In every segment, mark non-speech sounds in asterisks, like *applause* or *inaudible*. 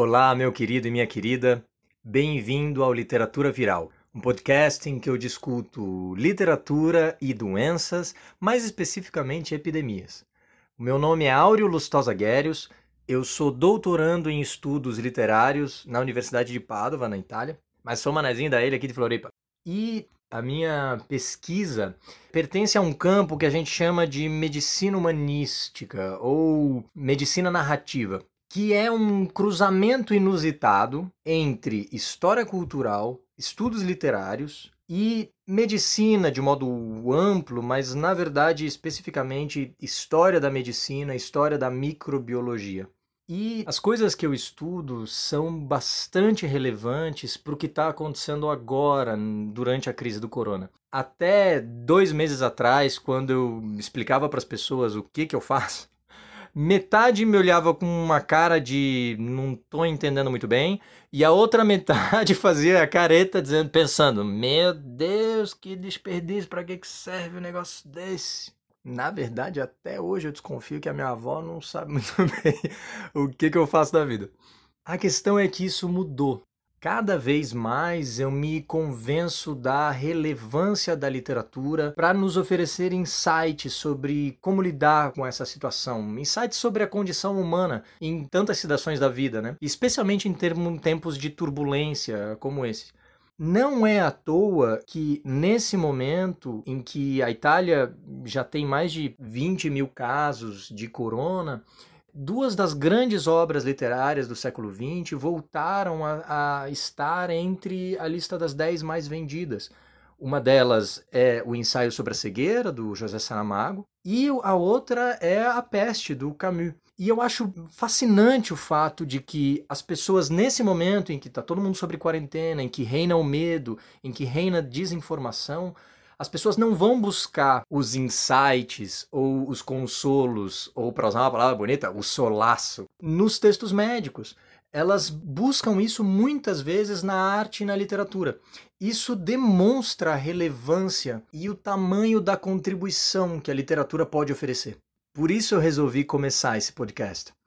Olá, meu querido e minha querida. Bem-vindo ao Literatura Viral, um podcast em que eu discuto literatura e doenças, mais especificamente epidemias. O meu nome é Áureo Lustosa Guérios, eu sou doutorando em estudos literários na Universidade de Padova, na Itália, mas sou manezinho da ilha aqui de Floripa. E a minha pesquisa pertence a um campo que a gente chama de medicina humanística ou medicina narrativa, que é um cruzamento inusitado entre história cultural, estudos literários e medicina de modo amplo, mas na verdade especificamente história da medicina, história da microbiologia. E as coisas que eu estudo são bastante relevantes para o que está acontecendo agora, durante a crise do corona. Até dois meses atrás, quando eu explicava para as pessoas o que, que eu faço, metade me olhava com uma cara de não estou entendendo muito bem, e a outra *laughs* metade fazia a careta dizendo, pensando: Meu Deus, que desperdício, para que, que serve um negócio desse? Na verdade, até hoje eu desconfio que a minha avó não sabe *laughs* muito bem o que, que eu faço da vida. A questão é que isso mudou. Cada vez mais eu me convenço da relevância da literatura para nos oferecer insights sobre como lidar com essa situação, insights sobre a condição humana em tantas situações da vida, né? Especialmente em termos, tempos de turbulência como esse. Não é à toa que, nesse momento em que a Itália já tem mais de 20 mil casos de corona, duas das grandes obras literárias do século XX voltaram a, a estar entre a lista das 10 mais vendidas. Uma delas é o ensaio sobre a cegueira, do José Saramago, e a outra é A Peste, do Camus. E eu acho fascinante o fato de que as pessoas, nesse momento em que está todo mundo sobre quarentena, em que reina o medo, em que reina desinformação, as pessoas não vão buscar os insights ou os consolos, ou para usar uma palavra bonita, o solaço, nos textos médicos. Elas buscam isso muitas vezes na arte e na literatura. Isso demonstra a relevância e o tamanho da contribuição que a literatura pode oferecer. Por isso eu resolvi começar esse podcast.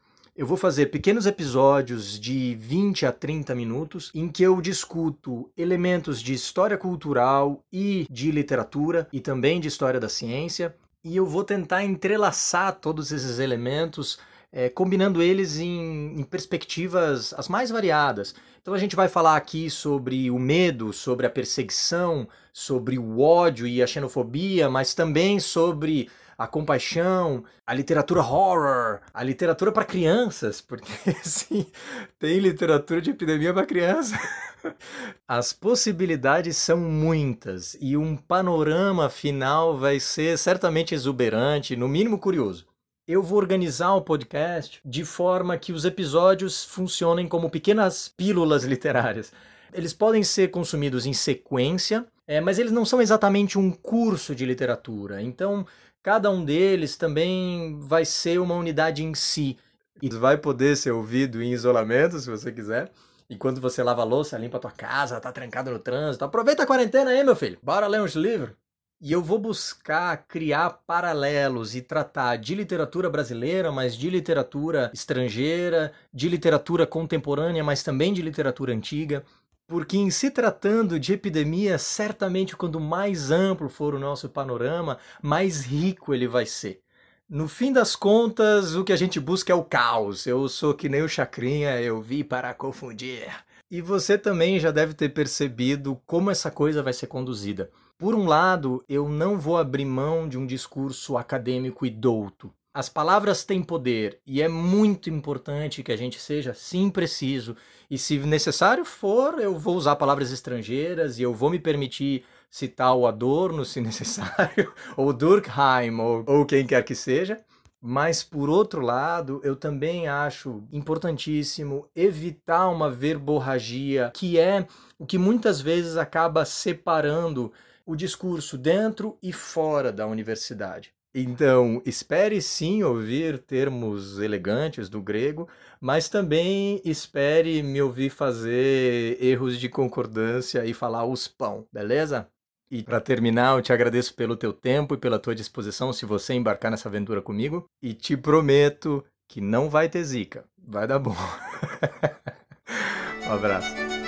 Eu vou fazer pequenos episódios de 20 a 30 minutos em que eu discuto elementos de história cultural e de literatura e também de história da ciência, e eu vou tentar entrelaçar todos esses elementos, é, combinando eles em, em perspectivas as mais variadas. Então a gente vai falar aqui sobre o medo, sobre a perseguição, sobre o ódio e a xenofobia, mas também sobre a compaixão, a literatura horror, a literatura para crianças, porque *laughs* sim, tem literatura de epidemia para criança. *laughs* As possibilidades são muitas e um panorama final vai ser certamente exuberante, no mínimo curioso. Eu vou organizar o podcast de forma que os episódios funcionem como pequenas pílulas literárias. Eles podem ser consumidos em sequência, é, mas eles não são exatamente um curso de literatura. Então, Cada um deles também vai ser uma unidade em si. E vai poder ser ouvido em isolamento, se você quiser. Enquanto você lava a louça, limpa a tua casa, tá trancado no trânsito. Aproveita a quarentena aí, meu filho. Bora ler uns livros. E eu vou buscar criar paralelos e tratar de literatura brasileira, mas de literatura estrangeira, de literatura contemporânea, mas também de literatura antiga, porque em se tratando de epidemia, certamente quanto mais amplo for o nosso panorama, mais rico ele vai ser. No fim das contas, o que a gente busca é o caos. Eu sou que nem o Chacrinha, eu vi para confundir. E você também já deve ter percebido como essa coisa vai ser conduzida. Por um lado, eu não vou abrir mão de um discurso acadêmico e douto. As palavras têm poder e é muito importante que a gente seja sim preciso. E se necessário for, eu vou usar palavras estrangeiras e eu vou me permitir citar o Adorno, se *laughs* necessário, ou Durkheim, ou, ou quem quer que seja. Mas, por outro lado, eu também acho importantíssimo evitar uma verborragia, que é o que muitas vezes acaba separando o discurso dentro e fora da universidade. Então, espere sim ouvir termos elegantes do grego, mas também espere me ouvir fazer erros de concordância e falar os pão, beleza? E para terminar, eu te agradeço pelo teu tempo e pela tua disposição se você embarcar nessa aventura comigo e te prometo que não vai ter zica, vai dar bom. *laughs* Um abraço.